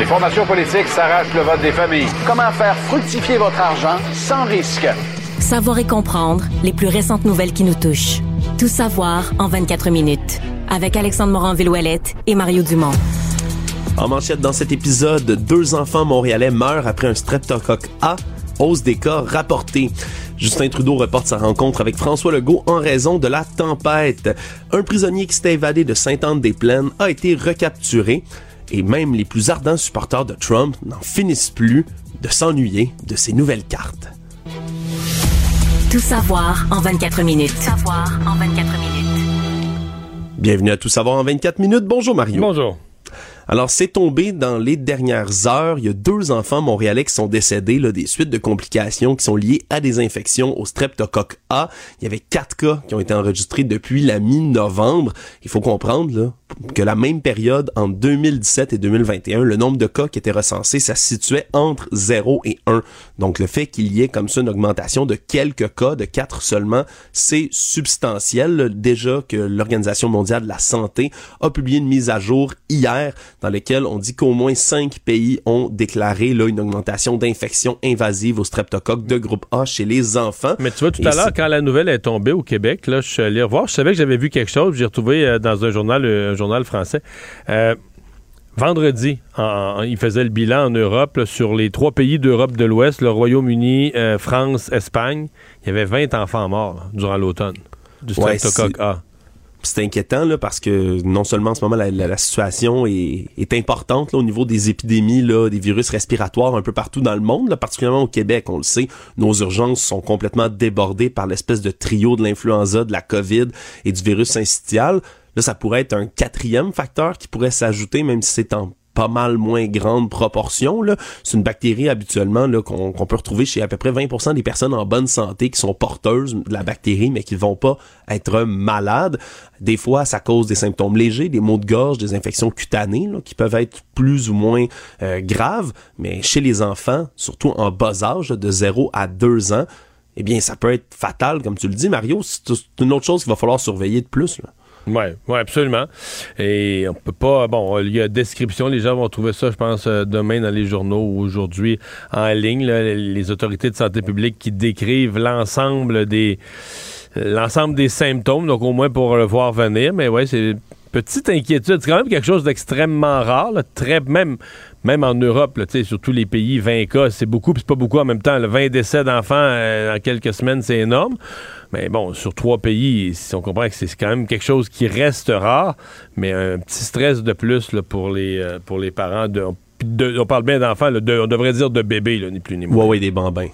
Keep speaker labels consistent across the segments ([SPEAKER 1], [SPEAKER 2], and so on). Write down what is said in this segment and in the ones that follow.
[SPEAKER 1] Les formations politiques s'arrachent le vote des familles. Comment faire fructifier votre argent sans risque?
[SPEAKER 2] Savoir et comprendre les plus récentes nouvelles qui nous touchent. Tout savoir en 24 minutes. Avec Alexandre Morin-Villouellette et Mario Dumont.
[SPEAKER 3] En manchette dans cet épisode, deux enfants montréalais meurent après un streptocoque A. Hausse des cas rapportés. Justin Trudeau reporte sa rencontre avec François Legault en raison de la tempête. Un prisonnier qui s'était évadé de Sainte-Anne-des-Plaines a été recapturé. Et même les plus ardents supporters de Trump n'en finissent plus de s'ennuyer de ces nouvelles cartes.
[SPEAKER 2] Tout savoir en 24 minutes. Tout savoir en 24 minutes.
[SPEAKER 3] Bienvenue à Tout savoir en 24 minutes. Bonjour Mario.
[SPEAKER 4] Bonjour.
[SPEAKER 3] Alors, c'est tombé dans les dernières heures. Il y a deux enfants montréalais qui sont décédés là, des suites de complications qui sont liées à des infections au streptocoque A. Il y avait quatre cas qui ont été enregistrés depuis la mi-novembre. Il faut comprendre là, que la même période, en 2017 et 2021, le nombre de cas qui étaient recensés, ça se situait entre 0 et 1. Donc, le fait qu'il y ait comme ça une augmentation de quelques cas, de quatre seulement, c'est substantiel. Déjà que l'Organisation mondiale de la santé a publié une mise à jour hier dans laquelle on dit qu'au moins cinq pays ont déclaré là, une augmentation d'infections invasives au streptocoque de groupe A chez les enfants.
[SPEAKER 4] Mais tu vois, tout
[SPEAKER 3] Et
[SPEAKER 4] à l'heure, quand la nouvelle est tombée au Québec, là, je suis allé revoir. Je savais que j'avais vu quelque chose. J'ai retrouvé euh, dans un journal, euh, journal français. Euh, vendredi, en- en- il faisait le bilan en Europe là, sur les trois pays d'Europe de l'Ouest, le Royaume-Uni, euh, France, Espagne. Il y avait 20 enfants morts là, durant l'automne du streptocoque A.
[SPEAKER 3] c'est inquiétant là, parce que non seulement en ce moment la, la- la situation est, est importante là, au niveau des épidémies là, des virus respiratoires un peu partout dans le monde, là, particulièrement au Québec, on le sait, nos urgences sont complètement débordées par l'espèce de trio de l'influenza, de la COVID et du virus syncytial. Là, ça pourrait être un quatrième facteur qui pourrait s'ajouter, même si c'est en pas mal moins grande proportion. C'est une bactérie habituellement qu'on peut retrouver chez à peu près 20% des personnes en bonne santé qui sont porteuses de la bactérie, mais qui vont pas être malades. Des fois, ça cause des symptômes légers, des maux de gorge, des infections cutanées qui peuvent être plus ou moins euh, graves. Mais chez les enfants, surtout en bas âge, de 0 à 2 ans, eh bien, ça peut être fatal, comme tu le dis, Mario. C'est une autre chose qu'il va falloir surveiller de plus.
[SPEAKER 4] Oui, ouais, absolument. Et on peut pas. Bon, il y a description, les gens vont trouver ça, je pense, euh, demain dans les journaux ou aujourd'hui en ligne. les autorités de santé publique qui décrivent l'ensemble des l'ensemble des symptômes, donc au moins pour le voir venir. Mais ouais, c'est petite inquiétude. C'est quand même quelque chose d'extrêmement rare, très même. Même en Europe, là, sur tous les pays, 20 cas, c'est beaucoup, puis c'est pas beaucoup en même temps. là, 20 décès d'enfants euh, en quelques semaines, c'est énorme. Mais bon, sur trois pays, si on comprend que c'est quand même quelque chose qui reste rare, mais un petit stress de plus pour, les, euh, pour les parents. De, de- on parle bien d'enfants, on devrait dire de bébés, là, ni plus ni moins.
[SPEAKER 3] Ouais, ouais, des bambins.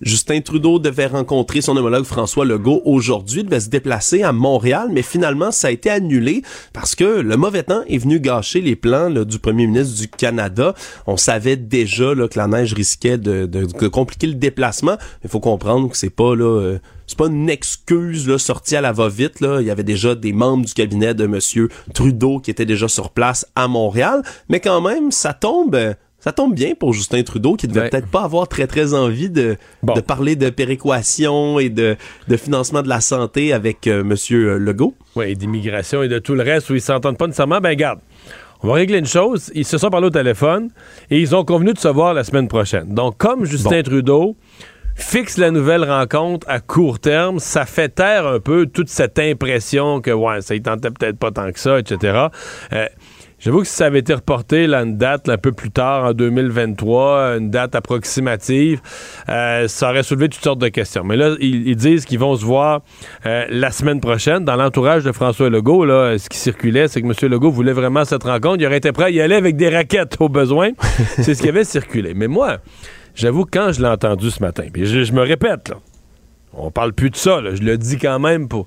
[SPEAKER 3] Justin Trudeau devait rencontrer son homologue François Legault aujourd'hui, devait se déplacer à Montréal, mais finalement ça a été annulé parce que le mauvais temps est venu gâcher les plans du premier ministre du Canada. On savait déjà là, que la neige risquait de, compliquer le déplacement. Il faut comprendre que c'est pas là. euh, c'est pas une excuse là, sortie à la va-vite. Là. Il y avait déjà des membres du cabinet de Monsieur Trudeau qui étaient déjà sur place à Montréal. Mais quand même, ça tombe... ça tombe bien pour Justin Trudeau, qui devait
[SPEAKER 4] Ouais.
[SPEAKER 3] peut-être pas avoir très très envie de,
[SPEAKER 4] Bon.
[SPEAKER 3] de parler de péréquation et de, de financement de la santé avec euh, Monsieur euh, Legault.
[SPEAKER 4] Oui, d'immigration et de tout le reste où ils s'entendent pas nécessairement. Ben, garde. On va régler une chose. Ils se sont parlé au téléphone et ils ont convenu de se voir la semaine prochaine. Donc, comme Justin
[SPEAKER 3] Bon.
[SPEAKER 4] Trudeau fixe la nouvelle rencontre à court terme, ça fait taire un peu toute cette impression que, ouais, ça y tentait peut-être pas tant que ça, etc. Euh, J'avoue que si ça avait été reporté, là, une date un peu plus tard, en 2023, une date approximative, euh, ça aurait soulevé toutes sortes de questions. Mais là, ils, disent qu'ils vont se voir euh, la semaine prochaine. Dans l'entourage de François Legault, là, ce qui circulait, c'est que M. Legault voulait vraiment cette rencontre. Il aurait été prêt à y aller avec des raquettes au besoin. c'est ce qui avait circulé. Mais moi, j'avoue, quand je l'ai entendu ce matin, puis je, me répète, là, on parle plus de ça, je le dis quand même pour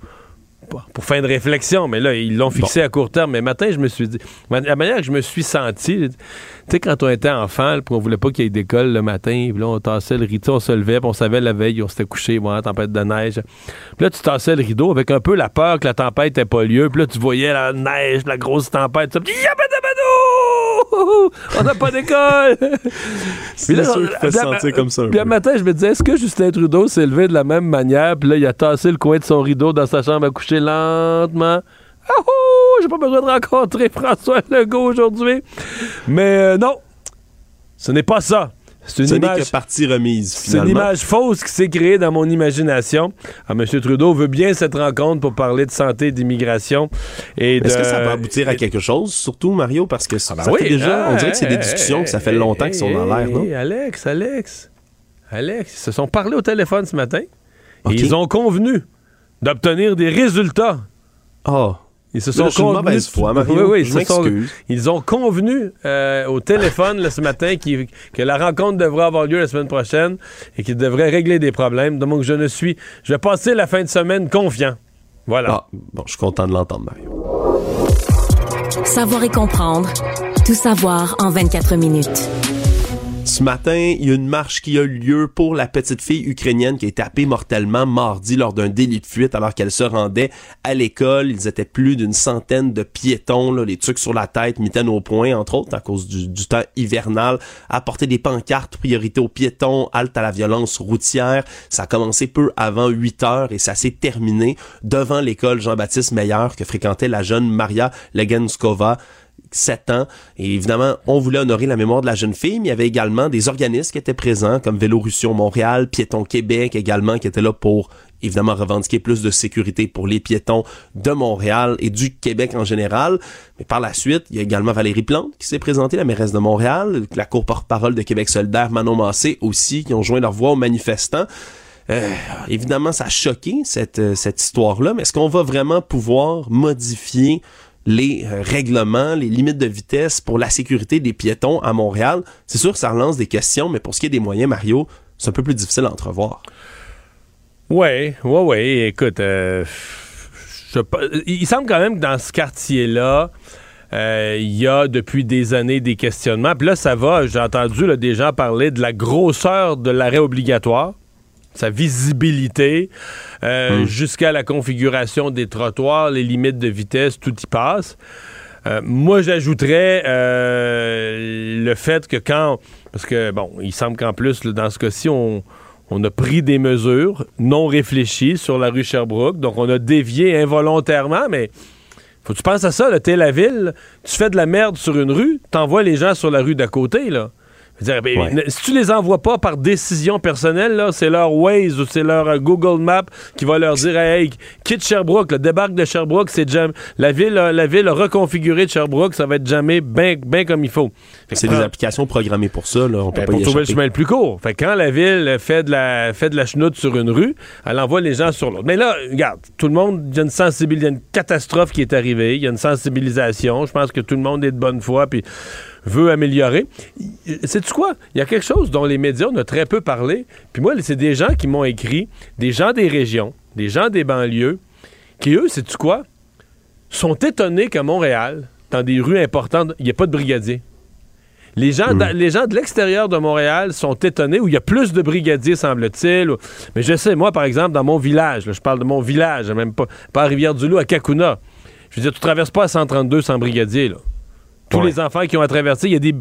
[SPEAKER 4] pour fin de réflexion, mais là, ils l'ont fixé à court terme. Mais matin, je me suis dit, la manière que je me suis senti, tu sais, quand on était enfant, puis on voulait pas qu'il y ait d'école le matin, puis là, on tassait le rideau, on se levait, puis on savait la veille, on s'était couché, bon, tempête de neige. Puis là, tu tassais le rideau avec un peu la peur que la tempête n'ait pas lieu, puis là, tu voyais la neige, la grosse tempête, tu on n'a pas d'école.
[SPEAKER 3] C'est sûr qu'il fait sentir comme ça.
[SPEAKER 4] Puis un matin, je me disais, est-ce que Justin Trudeau s'est levé de la même manière? Puis là, il a tassé le coin de son rideau dans sa chambre à coucher? Lentement. Ah j'ai pas besoin de rencontrer François Legault aujourd'hui. Mais euh, non, ce n'est pas ça.
[SPEAKER 3] C'est une image, que partie remise.
[SPEAKER 4] C'est une image fausse qui s'est créée dans mon imagination. Ah, M. Trudeau veut bien cette rencontre pour parler de santé et d'immigration.
[SPEAKER 3] Est-ce que ça va aboutir à quelque chose, surtout, Mario? Parce que ah, ben ça fait déjà, on dirait que c'est des discussions que ça fait longtemps qu'ils sont dans l'air, non?
[SPEAKER 4] Alex, Alex, Alex, ils se sont parlé au téléphone ce matin. Et ils ont convenu d'obtenir des résultats.
[SPEAKER 3] Oh.
[SPEAKER 4] Ils se sont convenus. ils, ont convenu euh, au téléphone ce matin que la rencontre devrait avoir lieu la semaine prochaine et qu'ils devraient régler des problèmes. Donc, je ne suis. Je vais passer la fin de semaine confiant. Voilà. Ah,
[SPEAKER 3] bon, je suis content de l'entendre, Mario.
[SPEAKER 2] Savoir et comprendre. Tout savoir en 24 minutes.
[SPEAKER 3] Ce matin, il y a une marche qui a eu lieu pour la petite fille ukrainienne qui a été tapée mortellement mardi lors d'un délit de fuite alors qu'elle se rendait à l'école. Ils étaient plus d'une centaine de piétons, là, les trucs sur la tête, mitaines au point, entre autres, à cause du, temps hivernal, à porter des pancartes, priorité aux piétons, halte à la violence routière. Ça a commencé peu avant 8 heures et ça s'est terminé devant l'école Jean-Baptiste Meyer que fréquentait la jeune Maria Legenskova. 7 ans. Et évidemment, on voulait honorer la mémoire de la jeune fille, mais il y avait également des organismes qui étaient présents, comme Vélorussion Montréal, Piéton Québec également, qui étaient là pour évidemment revendiquer plus de sécurité pour les piétons de Montréal et du Québec en général. Mais par la suite, il y a également Valérie Plante qui s'est présentée, la mairesse de Montréal, la cour porte-parole de Québec solidaire, Manon Massé aussi, qui ont joint leur voix aux manifestants. Euh, évidemment, ça a choqué cette, euh, cette histoire-là, mais est-ce qu'on va vraiment pouvoir modifier les euh, règlements, les limites de vitesse pour la sécurité des piétons à Montréal. C'est sûr que ça relance des questions, mais pour ce qui est des moyens, Mario, c'est un peu plus difficile à entrevoir.
[SPEAKER 4] Oui, oui, oui. Écoute, euh, il semble quand même que dans ce quartier-là, euh, il y a depuis des années des questionnements. Puis là, ça va, j'ai entendu des gens parler de la grosseur de l'arrêt obligatoire sa visibilité, euh, hmm. jusqu'à la configuration des trottoirs, les limites de vitesse, tout y passe. Euh, moi, j'ajouterais euh, le fait que quand... Parce que, bon, il semble qu'en plus, dans ce cas-ci, on, on, a pris des mesures non réfléchies sur la rue Sherbrooke. Donc, on a dévié involontairement, mais faut que tu penses à ça, t'es la ville, tu fais de la merde sur une rue, t'envoies les gens sur la rue d'à côté, là. Ben, si tu les envoies pas par décision personnelle, là, c'est leur Waze ou c'est leur euh, Google Map qui va leur dire Hey, quitte Sherbrooke, le débarque de Sherbrooke, c'est jamais. La ville, la ville reconfigurée de Sherbrooke, ça va être jamais bien ben comme il faut.
[SPEAKER 3] C'est des applications programmées pour ça, là. On peut ben, pas
[SPEAKER 4] pour
[SPEAKER 3] trouver
[SPEAKER 4] le chemin le plus court. Fait quand la ville fait de la, fait de la chenoute sur une rue, elle envoie les gens sur l'autre. Mais là, regarde, tout le monde, il y a une sensibilisation, il y a une catastrophe qui est arrivée, il y a une sensibilisation. Je pense que tout le monde est de bonne foi, puis veut améliorer. C'est-tu quoi? Il y a quelque chose dont les médias ont très peu parlé. Puis moi, c'est des gens qui m'ont écrit, des gens des régions, des gens des banlieues, qui, eux, c'est-tu quoi? Sont étonnés qu'à Montréal, dans des rues importantes, il n'y ait pas de brigadiers. Les gens, les gens de l'extérieur de Montréal sont étonnés où il y a plus de brigadiers, semble-t-il. Mais je sais, moi, par exemple, dans mon village, je parle de mon village, même pas, pas à Rivière-du-Loup, à Kakuna. Je veux dire, tu traverses pas à 132 sans brigadier, là tous les enfants qui ont à traverser. Il y a des.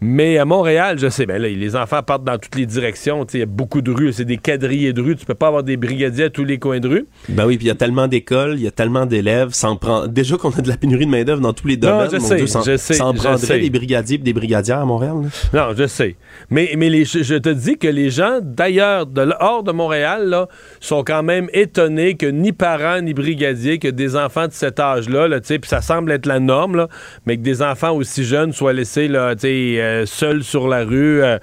[SPEAKER 4] Mais à Montréal, je sais, ben là, les enfants partent dans toutes les directions. Il y a beaucoup de rues, c'est des quadrillés de rues. Tu peux pas avoir des brigadiers à tous les coins de rue.
[SPEAKER 3] Ben oui, puis il y a tellement d'écoles, il y a tellement d'élèves. Prend... Déjà qu'on a de la pénurie de main-d'œuvre dans tous les domaines. Non,
[SPEAKER 4] je sais, je sais.
[SPEAKER 3] Ça en prendrait des brigadiers et des brigadières à Montréal.
[SPEAKER 4] Non, je sais. Mais, mais les, je te dis que les gens d'ailleurs, de, hors de Montréal, là, sont quand même étonnés que ni parents ni brigadiers, que des enfants de cet âge-là, là, puis ça semble être la norme, là, mais que des enfants aussi jeune soit laissé là, euh, seul sur la rue. Euh,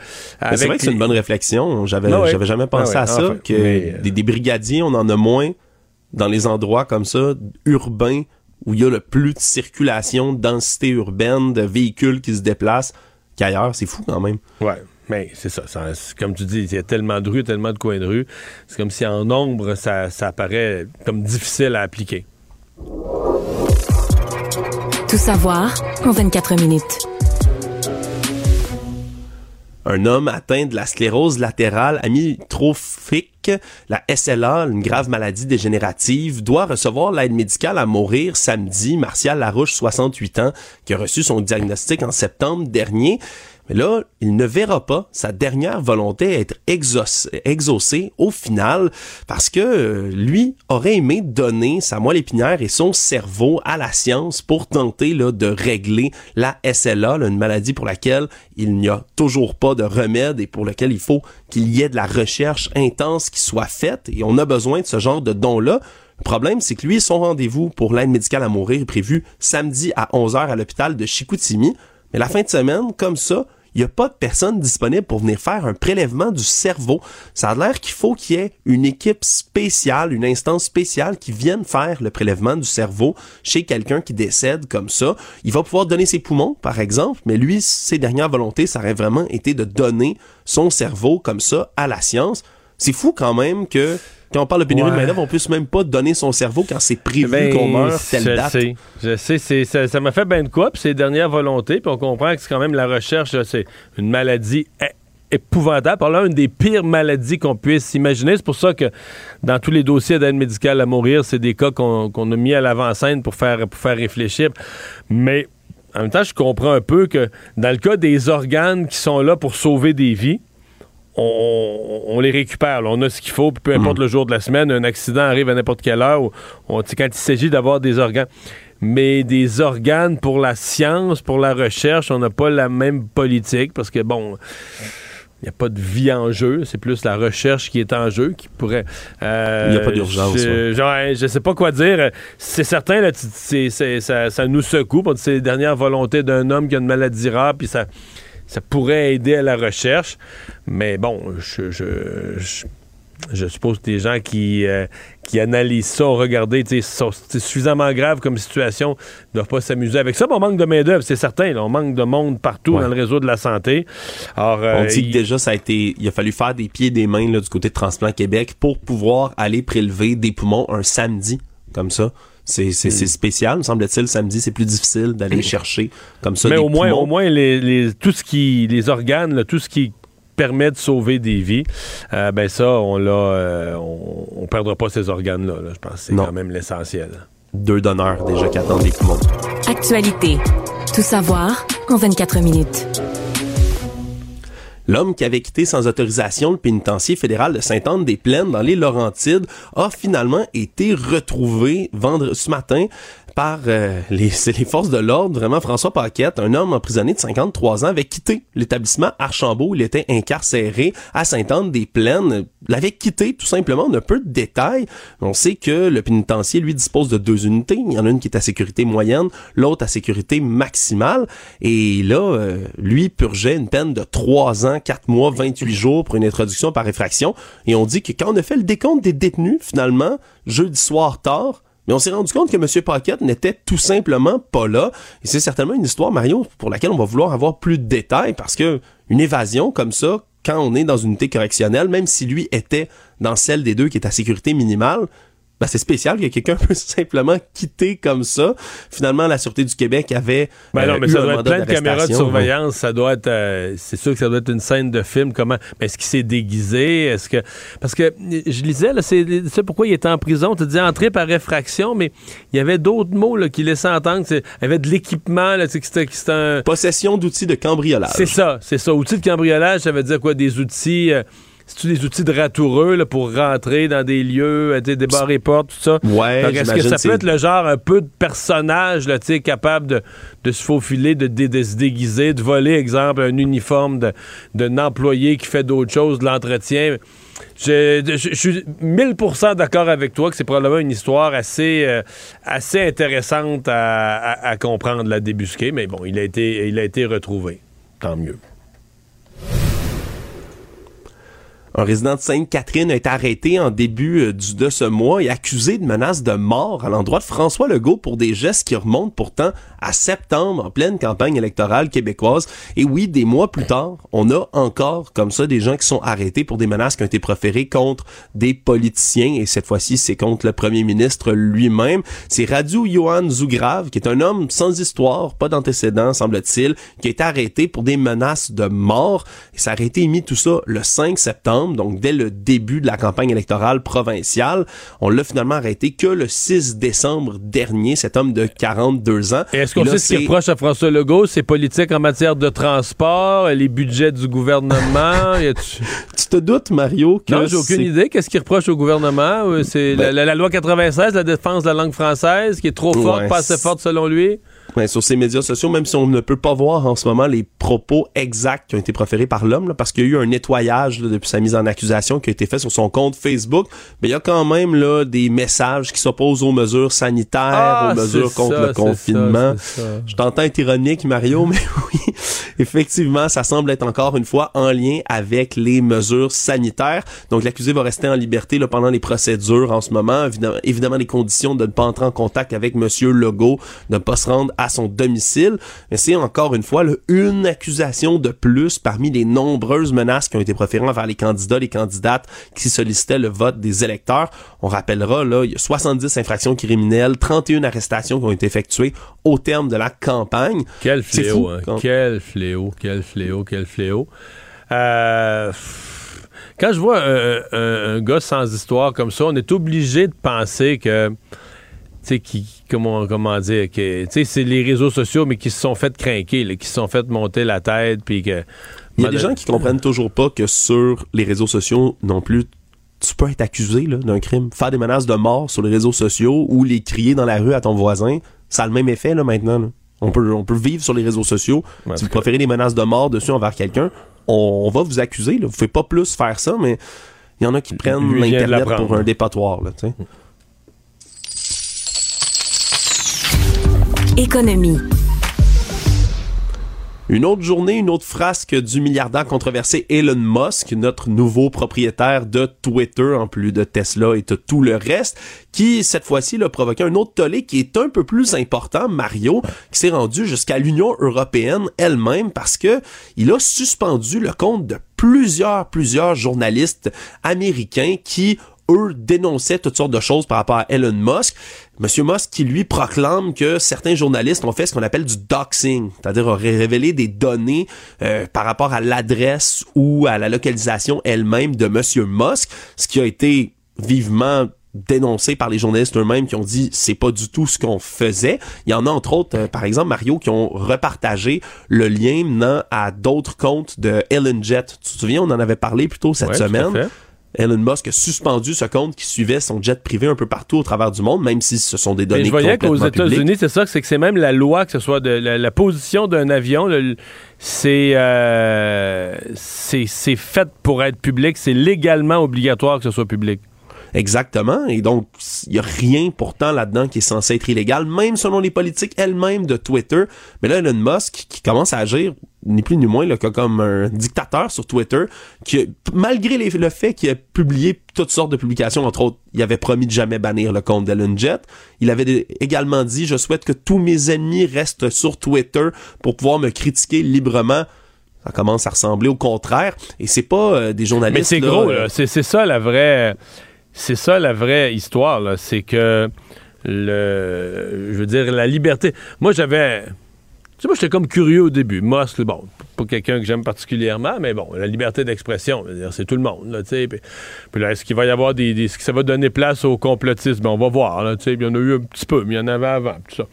[SPEAKER 3] c'est vrai que c'est une bonne réflexion. J'avais ah jamais pensé ah à ça. que des, des, brigadiers, on en a moins dans les endroits comme ça, urbains, où il y a le plus de circulation, de densité urbaine, de véhicules qui se déplacent qu'ailleurs. C'est fou quand même.
[SPEAKER 4] Ouais. Mais c'est ça, comme tu dis, il y a tellement de rues, tellement de coins de rue. C'est comme si en nombre, ça, ça paraît comme difficile à appliquer.
[SPEAKER 2] Savoir en 24 minutes.
[SPEAKER 3] Un homme atteint de la sclérose latérale amyotrophique, la SLA, une grave maladie dégénérative, doit recevoir l'aide médicale à mourir samedi. Martial Larouche, 68 ans, qui a reçu son diagnostic en septembre dernier. Mais là, il ne verra pas sa dernière volonté être exaucée, au final parce que euh, lui aurait aimé donner sa moelle épinière et son cerveau à la science pour tenter de régler la SLA, une maladie pour laquelle il n'y a toujours pas de remède et pour laquelle il faut qu'il y ait de la recherche intense qui soit faite et on a besoin de ce genre de don-là. Le problème, c'est que lui, son rendez-vous pour l'aide médicale à mourir est prévu samedi à 11h à l'hôpital de Chicoutimi. Mais la fin de semaine, comme ça, il n'y a pas de personne disponible pour venir faire un prélèvement du cerveau. Ça a l'air qu'il faut qu'il y ait une équipe spéciale, une instance spéciale qui vienne faire le prélèvement du cerveau chez quelqu'un qui décède comme ça. Il va pouvoir donner ses poumons, par exemple, mais lui, ses dernières volontés, ça aurait vraiment été de donner son cerveau comme ça à la science. C'est fou quand même que quand on parle de pénurie de main-d'œuvre, on puisse même pas donner son cerveau quand c'est prévu ben, qu'on meurt telle
[SPEAKER 4] je
[SPEAKER 3] date.
[SPEAKER 4] Sais. Je sais, ça m'a fait bien de quoi, puis ses dernières volontés, puis on comprend que c'est quand même la recherche, c'est une maladie épouvantable. Par là, une des pires maladies qu'on puisse imaginer. C'est pour ça que dans tous les dossiers d'aide médicale à mourir, c'est des cas qu'on a mis à l'avant-scène pour faire, pour faire réfléchir. Mais en même temps, je comprends un peu que dans le cas des organes qui sont là pour sauver des vies, on, les récupère. On a ce qu'il faut, peu importe mm. le jour de la semaine, un accident arrive à n'importe quelle heure. quand il s'agit d'avoir des organes. Mais des organes pour la science, pour la recherche, on n'a pas la même politique parce que, bon, il n'y a pas de vie en jeu. C'est plus la recherche qui est en jeu qui pourrait.
[SPEAKER 3] Euh, il n'y a pas d'urgence.
[SPEAKER 4] Je, ne sais pas quoi dire. C'est certain, là, ça, ça, nous secoue. C'est les dernières volontés d'un homme qui a une maladie rare, puis ça ça pourrait aider à la recherche. Mais bon, je, je, suppose que les gens qui, euh, qui analysent ça ont regardé, c'est suffisamment grave comme situation, ne doivent pas s'amuser avec ça. on manque de main-d'œuvre, c'est certain. on manque de monde partout dans le réseau de la santé.
[SPEAKER 3] Alors, euh, on dit que déjà, ça a été, il a fallu faire des pieds et des mains du côté de Transplant Québec pour pouvoir aller prélever des poumons un samedi comme ça. C'est mm. spécial, me semble-t-il. Samedi, c'est plus difficile d'aller chercher comme ça.
[SPEAKER 4] Mais au moins, au moins les, tout ce qui, les organes, tout ce qui permet de sauver des vies, euh, ben ça, on l'a, euh, on, perdra pas ces organes-là. je pense que c'est quand même l'essentiel.
[SPEAKER 3] Deux donneurs déjà qui attendent des poumons.
[SPEAKER 2] Actualité. Tout savoir en 24 minutes.
[SPEAKER 3] L'homme qui avait quitté sans autorisation le pénitencier fédéral de Sainte-Anne-des-Plaines dans les Laurentides a finalement été retrouvé vendredi ce matin par euh, les, les forces de l'ordre, vraiment François Paquette, un homme emprisonné de 53 ans, avait quitté l'établissement Archambault. Il était incarcéré à Sainte-Anne-des-Plaines. L'avait quitté tout simplement. On a peu de détails. On sait que le pénitencier, lui, dispose de deux unités. Il y en a une qui est à sécurité moyenne, l'autre à sécurité maximale. Et là, euh, lui purgeait une peine de 3 ans, 4 mois, 28 jours pour une introduction par effraction. Et on dit que quand on a fait le décompte des détenus, finalement, jeudi soir tard, mais on s'est rendu compte que M. Paquette n'était tout simplement pas là. Et c'est certainement une histoire, Mario, pour laquelle on va vouloir avoir plus de détails parce que une évasion comme ça, quand on est dans une unité correctionnelle, même si lui était dans celle des deux qui est à sécurité minimale, ben, c'est spécial que quelqu'un peut simplement quitter comme ça. Finalement, la Sûreté du Québec avait.
[SPEAKER 4] Ben non, euh, mais ça doit être plein de caméras de surveillance. Ça doit être. Euh, c'est sûr que ça doit être une scène de film. Comment. est-ce qu'il s'est déguisé? Est-ce que. Parce que je lisais, là, c'est, pourquoi il était en prison? Tu dis entrée par réfraction, mais il y avait d'autres mots là, qui laissaient entendre. Il y avait de l'équipement. Là, c'était, c'était un...
[SPEAKER 3] Possession d'outils de cambriolage.
[SPEAKER 4] C'est ça, c'est ça. Outils de cambriolage, ça veut dire quoi? Des outils. Euh, c'est-tu des outils de ratoureux là, pour rentrer dans des lieux, des bars et portes, tout ça?
[SPEAKER 3] Ouais,
[SPEAKER 4] Est-ce que ça peut être le genre un peu de personnage là, capable de, de se faufiler, de, de, se déguiser, de voler, exemple, un uniforme d'un employé qui fait d'autres choses, de l'entretien? je, suis 1000% d'accord avec toi que c'est probablement une histoire assez, euh, assez intéressante à, comprendre, la débusquer, mais bon, il a été, il a été retrouvé. Tant mieux.
[SPEAKER 3] Un résident de Sainte-Catherine a été arrêté en début euh, de ce mois et accusé de menace de mort à l'endroit de François Legault pour des gestes qui remontent pourtant à septembre, en pleine campagne électorale québécoise. Et oui, des mois plus tard, on a encore comme ça des gens qui sont arrêtés pour des menaces qui ont été proférées contre des politiciens. Et cette fois-ci, c'est contre le premier ministre lui-même. C'est Radu Johan Zugrav, qui est un homme sans histoire, pas d'antécédents, semble-t-il, qui été arrêté pour des menaces de mort. Et ça a été émis tout ça le 5 septembre donc dès le début de la campagne électorale provinciale. On l'a finalement arrêté que le 6 décembre dernier, cet homme de 42 ans.
[SPEAKER 4] Qu'on sait ce qui reproche à François Legault, ses politiques en matière de transport, les budgets du gouvernement?
[SPEAKER 3] tu... te doutes, Mario?
[SPEAKER 4] Que non, j'ai aucune idée. Qu'est-ce qu'il reproche au gouvernement? C'est ben la, loi 96, la défense de la langue française, qui est trop forte, pas assez forte selon lui?
[SPEAKER 3] Sur ces médias sociaux, même si on ne peut pas voir en ce moment les propos exacts qui ont été proférés par l'homme, parce qu'il y a eu un nettoyage depuis sa mise en accusation qui a été fait sur son compte Facebook, mais il y a quand même là des messages qui s'opposent aux mesures sanitaires,
[SPEAKER 4] ah,
[SPEAKER 3] aux mesures contre le confinement. Je t'entends être ironique, Mario, mais oui, effectivement, ça semble être encore une fois en lien avec les mesures sanitaires. Donc l'accusé va rester en liberté là, pendant les procédures en ce moment. Évidemment, évidemment, les conditions de ne pas entrer en contact avec Monsieur Legault, de ne pas se rendre à son domicile. Mais c'est encore une fois une accusation de plus parmi les nombreuses menaces qui ont été proférées envers les candidats, les candidates qui sollicitaient le vote des électeurs. On rappellera, là, il y a 70 infractions criminelles, 31 arrestations qui ont été effectuées au terme de la campagne.
[SPEAKER 4] Quel fléau, hein. quel fléau, quel fléau, quel fléau. Euh, quand je vois un, gars sans histoire comme ça, on est obligé de penser que comment, comment dire, que, c'est les réseaux sociaux, mais qui se sont fait craquer, qui se sont fait monter la tête, puis que...
[SPEAKER 3] Il y a des gens qui comprennent toujours pas que sur les réseaux sociaux non plus, tu peux être accusé d'un crime. Faire des menaces de mort sur les réseaux sociaux ou les crier dans la rue à ton voisin, ça a le même effet là, maintenant. On, peut, on peut vivre sur les réseaux sociaux. si vous préférez des menaces de mort dessus envers quelqu'un, on, va vous accuser. Là. Vous ne pouvez pas plus faire ça, mais il y en a qui prennent l'Internet pour un dépatoire. Là,
[SPEAKER 2] Économie.
[SPEAKER 3] Une autre journée, une autre frasque du milliardaire controversé Elon Musk, notre nouveau propriétaire de Twitter, en plus de Tesla et de tout le reste, qui cette fois-ci a provoqué un autre tollé qui est un peu plus important, Mario, qui s'est rendu jusqu'à l'Union européenne elle-même parce que il a suspendu le compte de plusieurs, plusieurs journalistes américains qui eux dénonçaient toutes sortes de choses par rapport à Elon Musk. Monsieur Musk qui lui proclame que certains journalistes ont fait ce qu'on appelle du doxing, c'est-à-dire auraient révélé des données euh, par rapport à l'adresse ou à la localisation elle-même de Monsieur Musk, ce qui a été vivement dénoncé par les journalistes eux-mêmes qui ont dit c'est pas du tout ce qu'on faisait. Il y en a entre autres, euh, par exemple Mario, qui ont repartagé le lien menant à d'autres comptes de Ellen Jet. Tu te souviens, on en avait parlé plus tôt cette semaine. Elon Musk a suspendu ce compte qui suivait son jet privé un peu partout au travers du monde, même si ce sont des données Mais je voyais qu'aux États-Unis,
[SPEAKER 4] c'est ça, c'est que c'est même la loi, que ce soit de la, position d'un avion, euh, c'est c'est fait pour être public, c'est légalement obligatoire que ce soit public.
[SPEAKER 3] Exactement. Et donc, il y a rien pourtant là-dedans qui est censé être illégal, même selon les politiques elles-mêmes de Twitter. Mais là, Elon Musk, qui commence à agir ni plus ni moins là, comme un dictateur sur Twitter, qui, malgré le fait qu'il a publié toutes sortes de publications, entre autres, il avait promis de jamais bannir le compte d'Ellen Jet. Il avait également dit, je souhaite que tous mes ennemis restent sur Twitter pour pouvoir me critiquer librement ça commence à ressembler au contraire et c'est pas euh, des journalistes
[SPEAKER 4] mais c'est gros euh, c'est ça la vraie c'est ça la vraie histoire c'est que le je veux dire la liberté moi j'avais sais, moi, j'étais comme curieux au début. Musk, bon, pas quelqu'un que j'aime particulièrement, mais bon, la liberté d'expression, c'est tout le monde, là, tu sais. Puis, là, est-ce qu'il va y avoir des, Est-ce que ça va donner place au complotisme? Ben, on va voir, là, tu sais. Il y en a eu un petit peu, mais il y en avait avant, tout ça.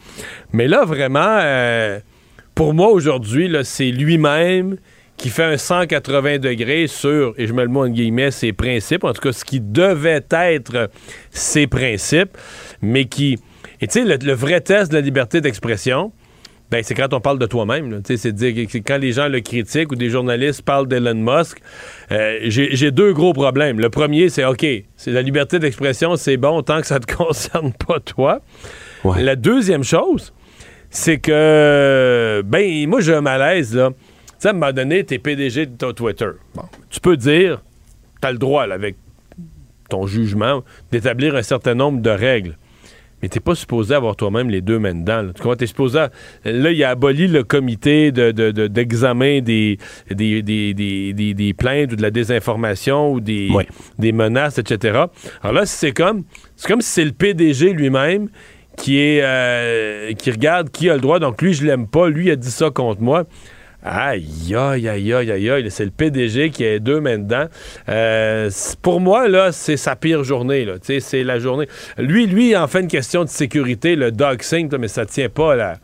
[SPEAKER 4] Mais là, vraiment, euh, pour moi, aujourd'hui, c'est lui-même qui fait un 180 degrés sur, et je me le mets en guillemets, ses principes, en tout cas, ce qui devait être ses principes, mais qui... Et tu sais, le vrai test de la liberté d'expression, ben, c'est quand on parle de toi-même. C'est dire que quand les gens le critiquent ou des journalistes parlent d'Elon Musk, euh, j'ai deux gros problèmes. Le premier, c'est OK, c'est la liberté d'expression, c'est bon tant que ça te concerne pas toi. La deuxième chose, c'est que, ben, moi, j'ai un malaise, là. Sais, à un moment donné, t'es PDG de ton Twitter. Bon, tu peux dire, t'as le droit, avec ton jugement, d'établir un certain nombre de règles. Mais t'es pas supposé avoir toi-même les deux mains dedans. Là. Tu comprends? T'es supposé... Là, il a aboli le comité d'examen de, des, des, des, plaintes ou de la désinformation ou des, des menaces, etc. Alors là, c'est comme... C'est comme si c'est le PDG lui-même qui est euh, qui regarde qui a le droit. Donc lui, je l'aime pas. Lui a dit ça contre moi. Aïe, aïe, aïe, aïe, aïe, C'est le PDG qui a deux mains dedans. Euh, pour moi, là, c'est sa pire journée. Là. C'est la journée. Lui, lui, en fait une question de sécurité, le dog sync, mais ça tient pas là.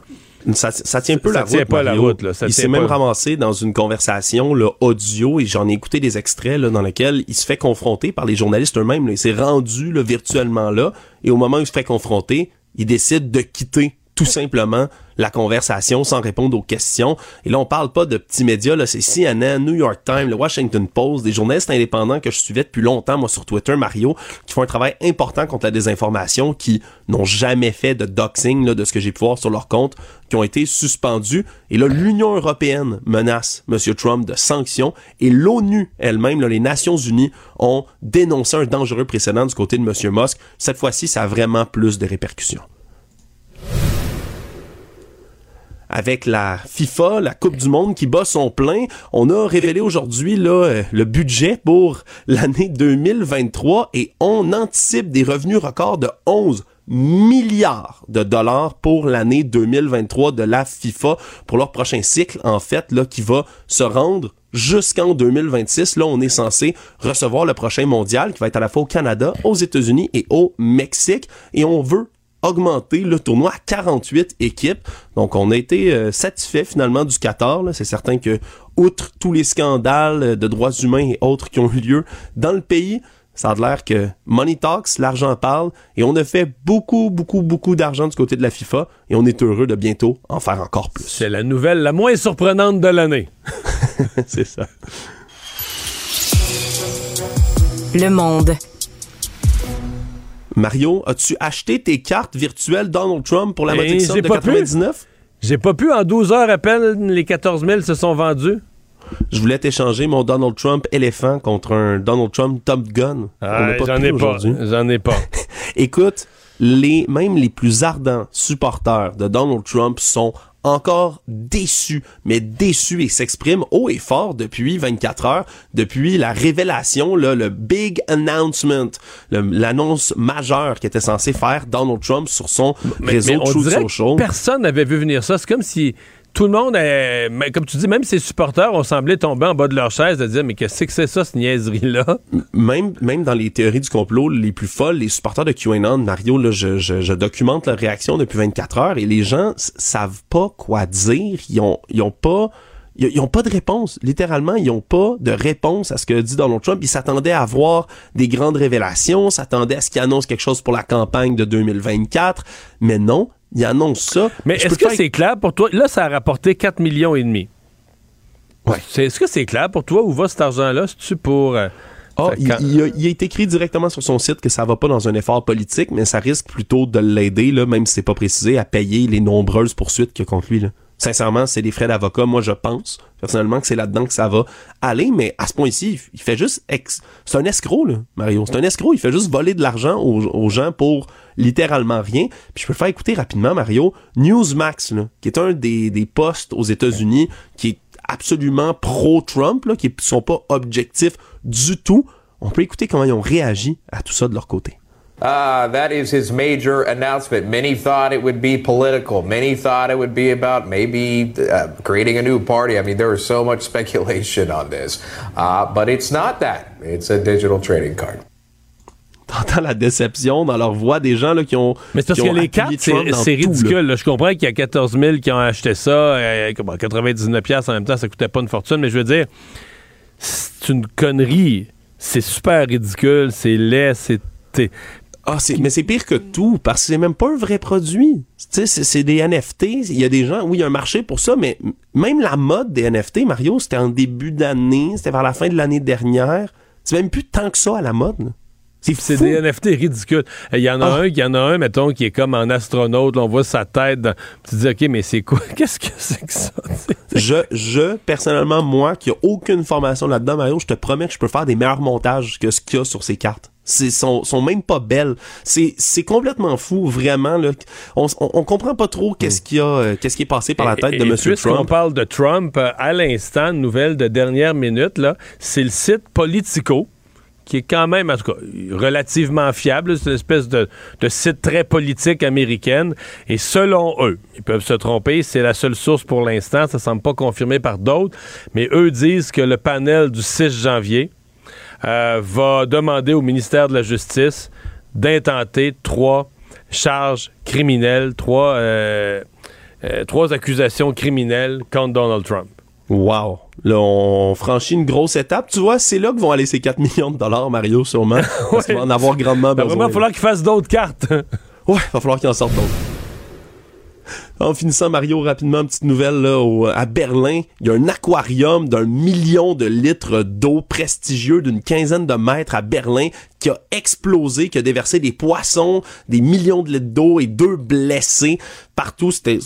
[SPEAKER 3] Ça, ça tient peu la, route, pas la route. il s'est même ramassé dans une conversation là, audio et j'en ai écouté des extraits là, dans lesquels il se fait confronter par les journalistes eux-mêmes. Il s'est rendu là, virtuellement là et au moment où il se fait confronter, il décide de quitter tout simplement la conversation sans répondre aux questions. Et là, on parle pas de petits médias, là, c'est CNN, New York Times, le Washington Post, des journalistes indépendants que je suivais depuis longtemps, moi, sur Twitter, Mario, qui font un travail important contre la désinformation, qui n'ont jamais fait de doxing, là, de ce que j'ai pu voir sur leur compte, qui ont été suspendus. Et là, l'Union européenne menace M. Trump de sanctions et l'ONU elle-même, les Nations unies, ont dénoncé un dangereux précédent du côté de M. Musk. Cette fois-ci, ça a vraiment plus de répercussions. Avec la FIFA, la Coupe du Monde qui bat son plein. On a révélé aujourd'hui euh, le budget pour l'année 2023 et on anticipe des revenus records de 11 milliards de dollars pour l'année 2023 de la FIFA pour leur prochain cycle en fait là qui va se rendre jusqu'en 2026. Là, on est censé recevoir le prochain mondial qui va être à la fois au Canada, aux États-Unis et au Mexique et on veut augmenter le tournoi à 48 équipes. Donc on a été euh, satisfait finalement du Qatar. C'est certain que outre tous les scandales de droits humains et autres qui ont eu lieu dans le pays, ça a l'air que money talks, l'argent parle, et on a fait beaucoup, beaucoup, beaucoup d'argent du côté de la FIFA, et on est heureux de bientôt en faire encore plus.
[SPEAKER 4] C'est la nouvelle la moins surprenante de l'année.
[SPEAKER 3] C'est ça.
[SPEAKER 2] Le monde.
[SPEAKER 3] Mario, as-tu acheté tes cartes virtuelles Donald Trump pour la moitié de 99?
[SPEAKER 4] J'ai pas pu. En 12 heures à peine, les 14 000 se sont vendus.
[SPEAKER 3] Je voulais t'échanger mon Donald Trump éléphant contre un Donald Trump Top Gun.
[SPEAKER 4] Ah, j'en ai pas. J'en ai pas.
[SPEAKER 3] Écoute, les, même les plus ardents supporters de Donald Trump sont encore déçu, mais déçu et s'exprime haut et fort depuis 24 heures, depuis la révélation, là, le big announcement, l'annonce majeure qu'était censé faire Donald Trump sur son réseau de Social.
[SPEAKER 4] Personne n'avait vu venir ça. C'est comme si tout le monde, est, comme tu dis, même ses supporters ont semblé tomber en bas de leur chaise de dire mais qu'est-ce que c'est ça, cette niaiserie-là?
[SPEAKER 3] Même, même dans les théories du complot les plus folles, les supporters de QAnon, Mario, là, je, je, documente leur réaction depuis 24 heures et les gens savent pas quoi dire. Ils ont, ils ont pas ils, ont pas de réponse. Littéralement, ils ont pas de réponse à ce que dit Donald Trump. Ils s'attendaient à voir des grandes révélations, s'attendaient à ce qu'il annonce quelque chose pour la campagne de 2024. Mais non, il annonce ça.
[SPEAKER 4] Mais est-ce que c'est clair pour toi? Là, ça a rapporté 4 millions et demi. Ouais. Est-ce que c'est clair pour toi où va cet argent-là? C'est-tu pour... Euh,
[SPEAKER 3] ah, il, il, a, il, est écrit directement sur son site que ça va pas dans un effort politique, mais ça risque plutôt de l'aider, là, même si c'est pas précisé, à payer les nombreuses poursuites qu'il a contre lui. Là. Sincèrement, c'est des frais d'avocat. Moi, je pense personnellement que c'est là-dedans que ça va aller, mais à ce point-ci, il fait juste... Ex... C'est un escroc, là, Mario. C'est un escroc. Il fait juste voler de l'argent aux, gens pour littéralement rien. Puis je peux faire écouter rapidement, Mario. Newsmax, qui est un des, des postes aux États-Unis qui est absolument pro-Trump, là, qui sont pas objectifs du tout. On peut écouter comment ils ont réagi à tout ça de leur côté.
[SPEAKER 5] Uh, that is his major announcement. Many thought it would be political. Many thought it would be about maybe uh, creating a new party. I mean, there was so much speculation on this. Uh, but it's not that. It's a digital trading card.
[SPEAKER 3] T'entends la déception dans leur voix des gens là, qui ont.
[SPEAKER 4] Mais c'est parce que les cartes, c'est ridicule. Là. Je comprends qu'il y a 14 000 qui ont acheté ça. Euh, 99$ en même temps, ça coûtait pas une fortune. Mais je veux dire, c'est une connerie. C'est super ridicule. C'est laid. C'est
[SPEAKER 3] Ah, c'est, mais c'est pire que tout, parce que c'est même pas un vrai produit. Tu sais, c'est, des NFT. Il y a des gens, oui, il y a un marché pour ça, mais même la mode des NFT, Mario, c'était en début d'année, c'était vers la fin de l'année dernière. C'est même plus tant que ça à la mode. là. C'est
[SPEAKER 4] des NFT ridicules. Il y en a
[SPEAKER 3] Ah.
[SPEAKER 4] un, il y en a un, mettons, qui est comme en astronaute. là, on voit sa tête. dans- Tu te dis, OK, mais c'est quoi? Qu'est-ce que c'est que ça?
[SPEAKER 3] Je, je, personnellement, moi, qui a aucune formation là-dedans, Mario, je te promets que je peux faire des meilleurs montages que ce qu'il y a sur ces cartes. C'est, sont, sont même pas belles. C'est, c'est complètement fou, vraiment, là. On, on, on comprend pas trop qu'est-ce qu'il y a, euh, qu'est-ce qui est passé par la tête
[SPEAKER 4] Et-
[SPEAKER 3] de
[SPEAKER 4] et
[SPEAKER 3] Monsieur Trump.
[SPEAKER 4] parle de Trump, euh, à l'instant, nouvelle de dernière minute, là, c'est le site Politico, qui est quand même, en tout cas, relativement fiable. C'est une espèce de, de site très politique américaine. Et selon eux, ils peuvent se tromper, c'est la seule source pour l'instant, ça semble pas confirmé par d'autres, mais eux disent que le panel du 6 janvier euh, va demander au ministère de la Justice d'intenter trois charges criminelles, trois, euh, euh, trois accusations criminelles contre Donald Trump.
[SPEAKER 3] Wow. Là, on franchit une grosse étape. Tu vois, c'est là que vont aller ces 4 millions de dollars, Mario, sûrement. Parce va en avoir grandement
[SPEAKER 4] Ben,
[SPEAKER 3] besoin.
[SPEAKER 4] vraiment, il va falloir qu'il fasse d'autres cartes.
[SPEAKER 3] Ouais, va falloir qu'il en sorte d'autres. En finissant, Mario, rapidement, petite nouvelle, là, au- à Berlin, il y a un aquarium d'un million de litres d'eau prestigieux d'une quinzaine de mètres à Berlin qui a explosé, qui a déversé des poissons, des millions de litres d'eau et deux blessés partout. C'était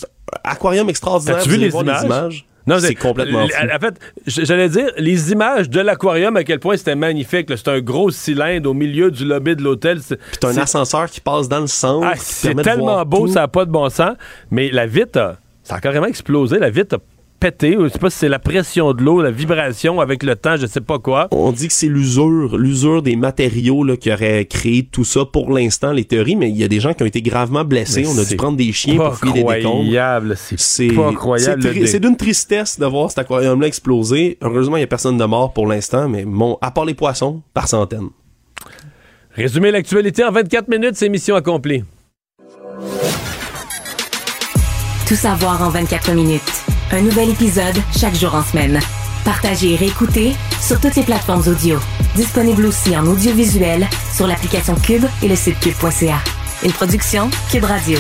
[SPEAKER 3] un aquarium extraordinaire. Vous
[SPEAKER 4] vu les images? Non,
[SPEAKER 3] c'est complètement fou.
[SPEAKER 4] En fait, j'allais dire, les images de l'aquarium, à quel point c'était magnifique. C'est un gros cylindre au milieu du lobby de l'hôtel. C'est
[SPEAKER 3] un ascenseur qui passe dans le centre.
[SPEAKER 4] Ah, c'est tellement beau,
[SPEAKER 3] tout.
[SPEAKER 4] ça n'a pas de bon sens. Mais la vitre, a- ça a carrément explosé. La vitre a pété. Je sais pas si c'est la pression de l'eau, la vibration avec le temps, je sais pas quoi.
[SPEAKER 3] On dit que c'est l'usure, l'usure des matériaux là, qui aurait créé tout ça pour l'instant, les théories, mais il y a des gens qui ont été gravement blessés.
[SPEAKER 4] Mais
[SPEAKER 3] On a dû prendre des chiens pour fouiller les décombres.
[SPEAKER 4] C'est
[SPEAKER 3] C'est
[SPEAKER 4] pas croyable.
[SPEAKER 3] c'est
[SPEAKER 4] le
[SPEAKER 3] tri-
[SPEAKER 4] dé-
[SPEAKER 3] C'est d'une tristesse de voir cet aquarium-là exploser. Heureusement, il n'y a personne de mort pour l'instant, mais bon, à part les poissons, par centaines.
[SPEAKER 4] Résumer l'actualité en 24 minutes, c'est mission accomplie.
[SPEAKER 2] Tout savoir en 24 minutes. Un nouvel épisode chaque jour en semaine. Partagez et réécoutez sur toutes les plateformes audio. Disponible aussi en audiovisuel sur l'application Cube et le site cube.ca. Une production Cube Radio.